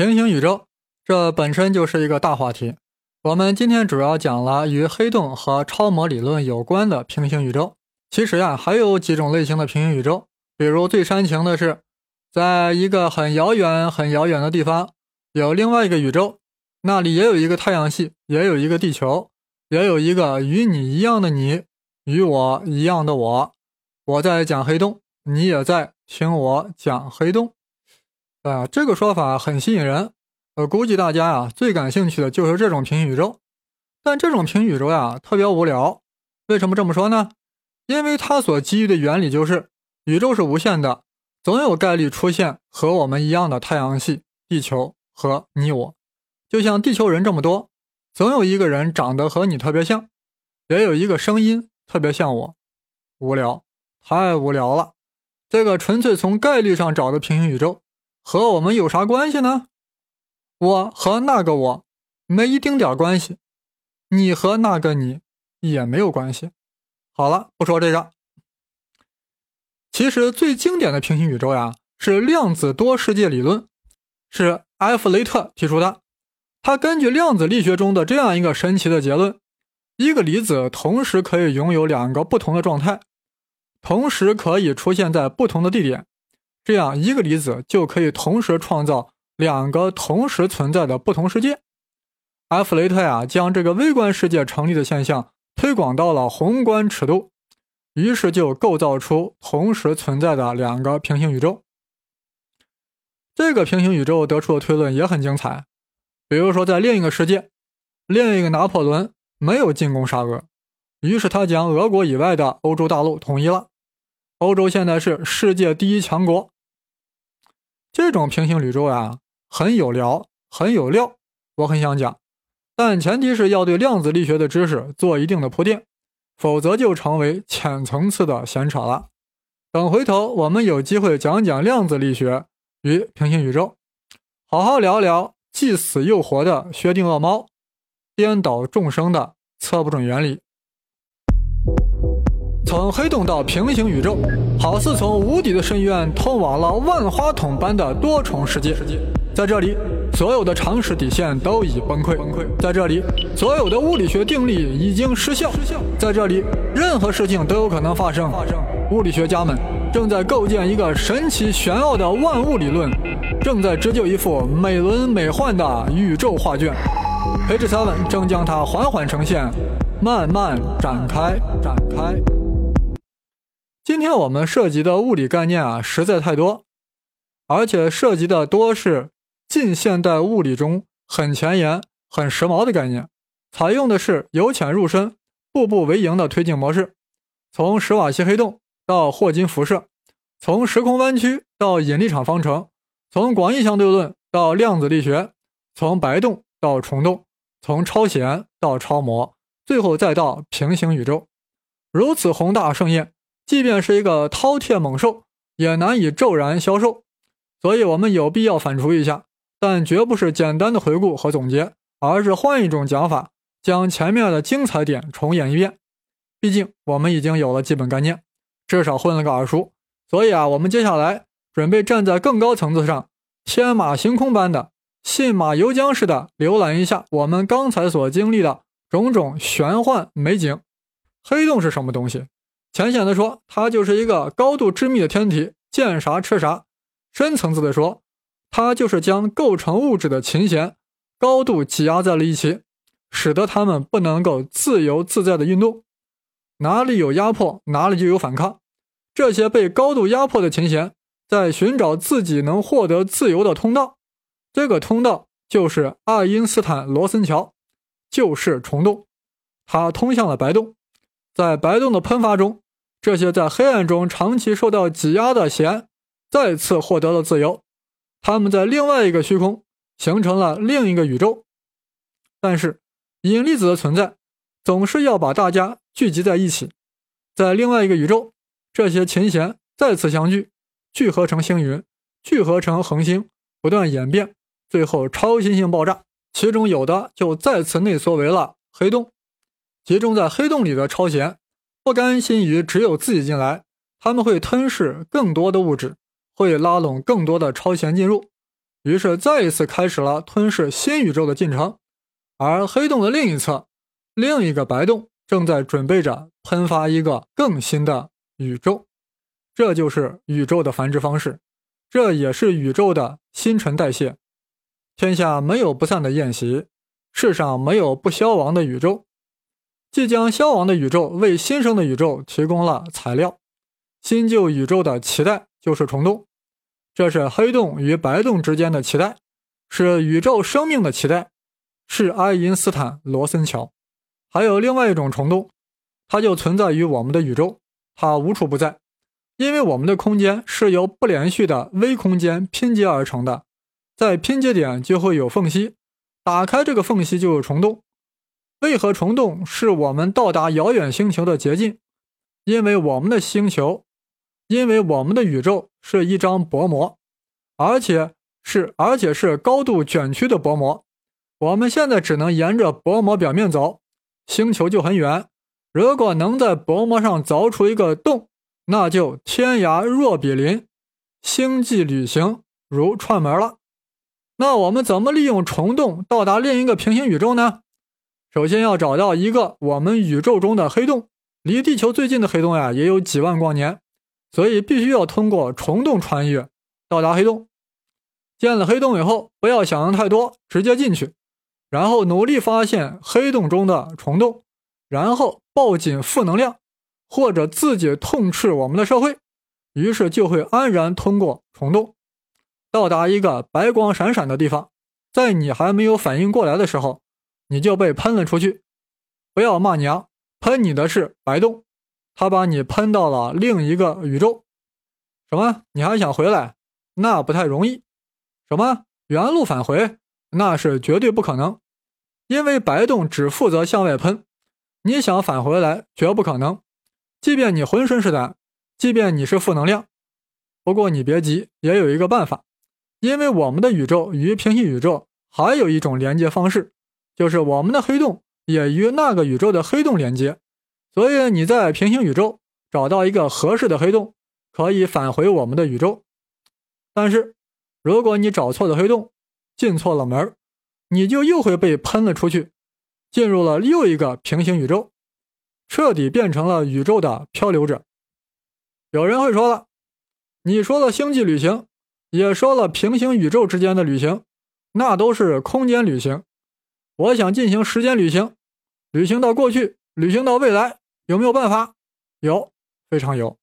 平行宇宙，这本身就是一个大话题。我们今天主要讲了与黑洞和超模理论有关的平行宇宙。其实呀，还有几种类型的平行宇宙，比如最煽情的是，在一个很遥远、很遥远的地方，有另外一个宇宙，那里也有一个太阳系，也有一个地球，也有一个与你一样的你，与我一样的我。我在讲黑洞，你也在听我讲黑洞。啊，这个说法很吸引人。我估计大家啊最感兴趣的就是这种平行宇宙。但这种平行宇宙呀特别无聊。为什么这么说呢？因为它所基于的原理就是宇宙是无限的，总有概率出现和我们一样的太阳系、地球和你我。就像地球人这么多，总有一个人长得和你特别像，也有一个声音特别像我。无聊，太无聊了。这个纯粹从概率上找的平行宇宙。和我们有啥关系呢？我和那个我没一丁点关系，你和那个你也没有关系。好了，不说这个。其实最经典的平行宇宙呀，是量子多世界理论，是埃弗雷特提出的。他根据量子力学中的这样一个神奇的结论：一个离子同时可以拥有两个不同的状态，同时可以出现在不同的地点。这样一个离子就可以同时创造两个同时存在的不同世界。埃弗雷特呀，将这个微观世界成立的现象推广到了宏观尺度，于是就构造出同时存在的两个平行宇宙。这个平行宇宙得出的推论也很精彩，比如说在另一个世界，另一个拿破仑没有进攻沙俄，于是他将俄国以外的欧洲大陆统一了。欧洲现在是世界第一强国。这种平行宇宙呀，很有聊，很有料，我很想讲，但前提是要对量子力学的知识做一定的铺垫，否则就成为浅层次的闲扯了。等回头我们有机会讲讲量子力学与平行宇宙，好好聊聊既死又活的薛定谔猫，颠倒众生的测不准原理。从黑洞到平行宇宙，好似从无底的深渊通往了万花筒般的多重世界。在这里，所有的常识底线都已崩溃。在这里，所有的物理学定律已经失效。在这里，任何事情都有可能发生。物理学家们正在构建一个神奇玄奥的万物理论，正在织就一幅美轮美奂的宇宙画卷。培智 seven 正将它缓缓呈现，慢慢展开，展开。今天我们涉及的物理概念啊，实在太多，而且涉及的多是近现代物理中很前沿、很时髦的概念，采用的是由浅入深、步步为营的推进模式。从史瓦西黑洞到霍金辐射，从时空弯曲到引力场方程，从广义相对论到量子力学，从白洞到虫洞，从超弦到超模，最后再到平行宇宙，如此宏大盛宴。即便是一个饕餮猛兽，也难以骤然消瘦，所以我们有必要反刍一下，但绝不是简单的回顾和总结，而是换一种讲法，将前面的精彩点重演一遍。毕竟我们已经有了基本概念，至少混了个耳熟，所以啊，我们接下来准备站在更高层次上，天马行空般的、信马由缰似的浏览一下我们刚才所经历的种种玄幻美景。黑洞是什么东西？浅显的说，它就是一个高度致密的天体，见啥吃啥；深层次的说，它就是将构成物质的琴弦高度挤压在了一起，使得它们不能够自由自在的运动。哪里有压迫，哪里就有反抗。这些被高度压迫的琴弦在寻找自己能获得自由的通道，这个通道就是爱因斯坦罗森桥，就是虫洞，它通向了白洞。在白洞的喷发中，这些在黑暗中长期受到挤压的弦再次获得了自由。它们在另外一个虚空形成了另一个宇宙。但是，引力子的存在总是要把大家聚集在一起。在另外一个宇宙，这些琴弦再次相聚，聚合成星云，聚合成恒星，不断演变，最后超新星爆炸。其中有的就再次内缩为了黑洞。集中在黑洞里的超弦，不甘心于只有自己进来，他们会吞噬更多的物质，会拉拢更多的超弦进入，于是再一次开始了吞噬新宇宙的进程。而黑洞的另一侧，另一个白洞正在准备着喷发一个更新的宇宙。这就是宇宙的繁殖方式，这也是宇宙的新陈代谢。天下没有不散的宴席，世上没有不消亡的宇宙。即将消亡的宇宙为新生的宇宙提供了材料。新旧宇宙的脐带就是虫洞，这是黑洞与白洞之间的脐带，是宇宙生命的脐带，是爱因斯坦罗森桥。还有另外一种虫洞，它就存在于我们的宇宙，它无处不在，因为我们的空间是由不连续的微空间拼接而成的，在拼接点就会有缝隙，打开这个缝隙就有虫洞。为何虫洞是我们到达遥远星球的捷径？因为我们的星球，因为我们的宇宙是一张薄膜，而且是而且是高度卷曲的薄膜。我们现在只能沿着薄膜表面走，星球就很远。如果能在薄膜上凿出一个洞，那就天涯若比邻，星际旅行如串门了。那我们怎么利用虫洞到达另一个平行宇宙呢？首先要找到一个我们宇宙中的黑洞，离地球最近的黑洞呀也有几万光年，所以必须要通过虫洞穿越到达黑洞。建了黑洞以后，不要想的太多，直接进去，然后努力发现黑洞中的虫洞，然后抱紧负能量，或者自己痛斥我们的社会，于是就会安然通过虫洞，到达一个白光闪闪的地方。在你还没有反应过来的时候。你就被喷了出去，不要骂娘，喷你的是白洞，他把你喷到了另一个宇宙。什么？你还想回来？那不太容易。什么？原路返回？那是绝对不可能，因为白洞只负责向外喷，你想返回来绝不可能。即便你浑身是胆，即便你是负能量，不过你别急，也有一个办法，因为我们的宇宙与平行宇宙还有一种连接方式。就是我们的黑洞也与那个宇宙的黑洞连接，所以你在平行宇宙找到一个合适的黑洞，可以返回我们的宇宙。但是，如果你找错了黑洞，进错了门，你就又会被喷了出去，进入了又一个平行宇宙，彻底变成了宇宙的漂流者。有人会说了，你说了星际旅行，也说了平行宇宙之间的旅行，那都是空间旅行。我想进行时间旅行，旅行到过去，旅行到未来，有没有办法？有，非常有。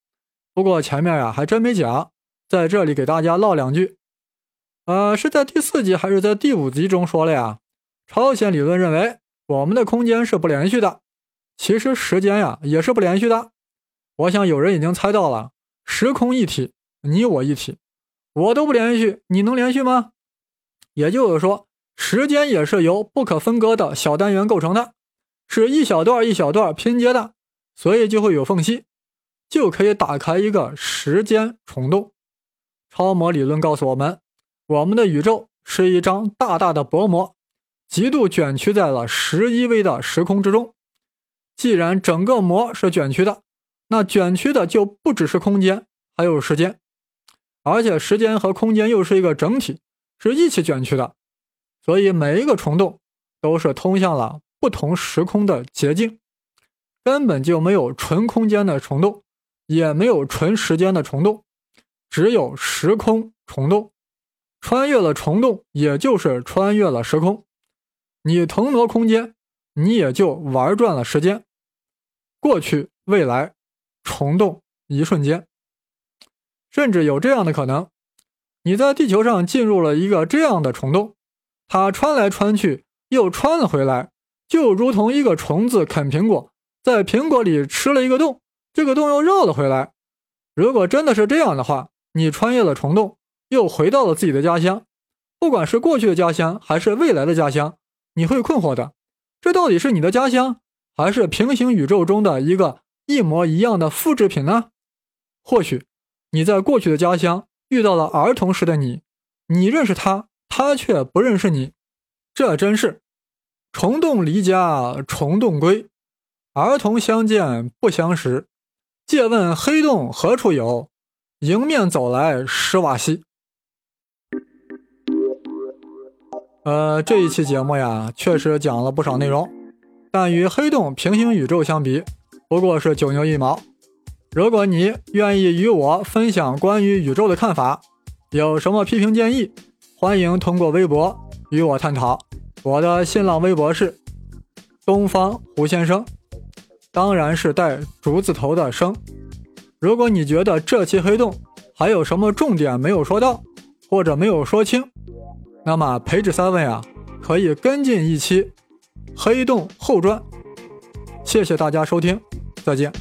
不过前面呀还真没讲，在这里给大家唠两句。呃，是在第四集还是在第五集中说了呀？朝鲜理论认为我们的空间是不连续的，其实时间呀也是不连续的。我想有人已经猜到了，时空一体，你我一体，我都不连续，你能连续吗？也就是说。时间也是由不可分割的小单元构成的，是一小段一小段拼接的，所以就会有缝隙，就可以打开一个时间虫洞。超模理论告诉我们，我们的宇宙是一张大大的薄膜，极度卷曲在了十一维的时空之中。既然整个膜是卷曲的，那卷曲的就不只是空间，还有时间，而且时间和空间又是一个整体，是一起卷曲的。所以每一个虫洞都是通向了不同时空的捷径，根本就没有纯空间的虫洞，也没有纯时间的虫洞，只有时空虫洞。穿越了虫洞，也就是穿越了时空。你腾挪空间，你也就玩转了时间。过去、未来，虫洞一瞬间。甚至有这样的可能，你在地球上进入了一个这样的虫洞。它穿来穿去，又穿了回来，就如同一个虫子啃苹果，在苹果里吃了一个洞，这个洞又绕了回来。如果真的是这样的话，你穿越了虫洞，又回到了自己的家乡，不管是过去的家乡还是未来的家乡，你会困惑的：这到底是你的家乡，还是平行宇宙中的一个一模一样的复制品呢？或许你在过去的家乡遇到了儿童时的你，你认识他。他却不认识你，这真是虫洞离家虫洞归，儿童相见不相识。借问黑洞何处有？迎面走来施瓦西。呃，这一期节目呀，确实讲了不少内容，但与黑洞平行宇宙相比，不过是九牛一毛。如果你愿意与我分享关于宇宙的看法，有什么批评建议，欢迎通过微博与我探讨。我的新浪微博是东方胡先生，当然是带竹字头的生。如果你觉得这期黑洞还有什么重点没有说到，或者没有说清，那么培智三位啊，可以跟进一期《黑洞后传》。谢谢大家收听，再见。